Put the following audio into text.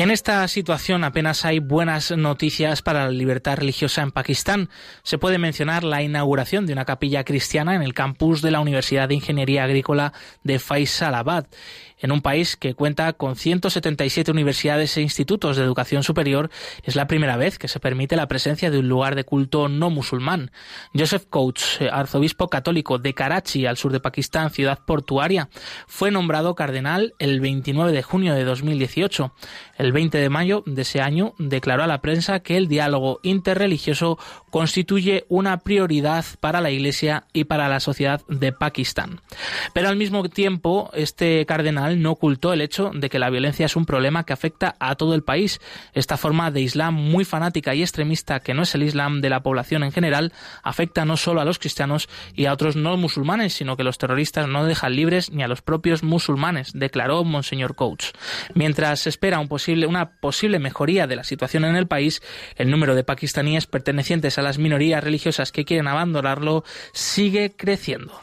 En esta situación apenas hay buenas noticias para la libertad religiosa en Pakistán. Se puede mencionar la inauguración de una capilla cristiana en el campus de la Universidad de Ingeniería Agrícola de Faisalabad en un país que cuenta con 177 universidades e institutos de educación superior, es la primera vez que se permite la presencia de un lugar de culto no musulmán. Joseph Coates, arzobispo católico de Karachi, al sur de Pakistán, ciudad portuaria, fue nombrado cardenal el 29 de junio de 2018. El 20 de mayo de ese año declaró a la prensa que el diálogo interreligioso constituye una prioridad para la Iglesia y para la sociedad de Pakistán. Pero al mismo tiempo, este cardenal no ocultó el hecho de que la violencia es un problema que afecta a todo el país. Esta forma de Islam muy fanática y extremista, que no es el Islam de la población en general, afecta no solo a los cristianos y a otros no musulmanes, sino que los terroristas no dejan libres ni a los propios musulmanes, declaró Monseñor Coates. Mientras se espera un una posible mejoría de la situación en el país, el número de pakistaníes pertenecientes a las minorías religiosas que quieren abandonarlo sigue creciendo.